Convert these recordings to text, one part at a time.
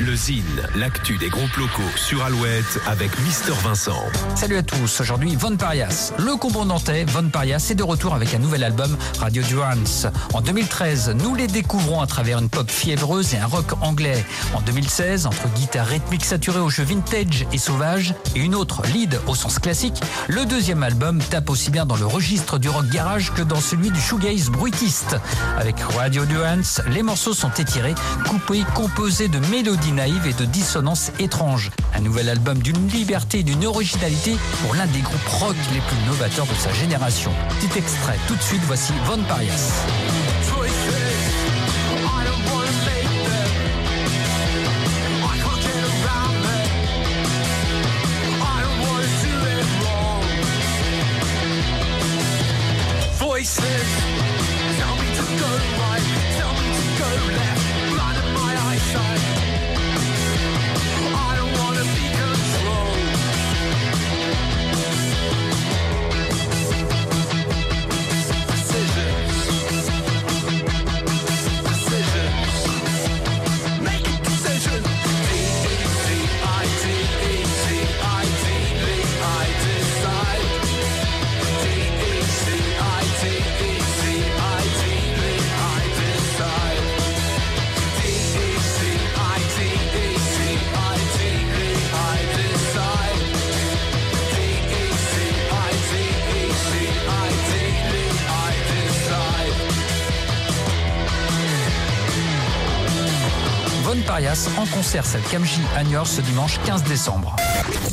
Le Zine, l'actu des groupes locaux sur Alouette avec Mister Vincent. Salut à tous, aujourd'hui Von Parias. Le combo nantais, Von Parias, est de retour avec un nouvel album, Radio Durance. En 2013, nous les découvrons à travers une pop fiévreuse et un rock anglais. En 2016, entre guitare rythmique saturée au jeu vintage et sauvage et une autre lead au sens classique, le deuxième album tape aussi bien dans le registre du rock garage que dans celui du shoegaze bruitiste. Avec Radio Durance, les morceaux sont étirés, coupés, composés de mélodies naïves et de dissonances étranges. Un nouvel album d'une liberté et d'une originalité pour l'un des groupes rock les plus novateurs de sa génération. Petit extrait, tout de suite, voici Von Parias. Von Parias en concert salle Camji à Niort ce dimanche 15 décembre.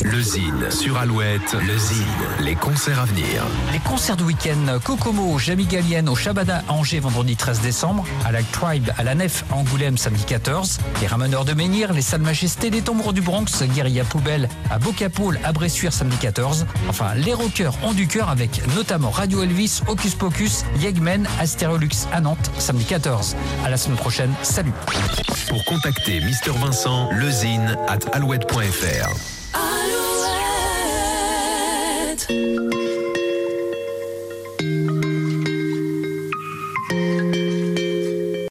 Le Zine sur Alouette. Le Zine, les concerts à venir. Les concerts du week-end Kokomo, Jamie Gallienne au Shabada à Angers vendredi 13 décembre, à la Tribe à la Nef à Angoulême samedi 14, les Ramoneurs de Menhir, les Salles Majestés, les Tombereaux du Bronx, Guérilla Poubelle à Bocapoul à Bressuire samedi 14. Enfin, les rockers ont du cœur avec notamment Radio Elvis, Hocus Pocus, Yegmen, Astérolux à Nantes samedi 14. À la semaine prochaine, salut Pour contacter Mister Vincent, lezine at alouette.fr. Alouette.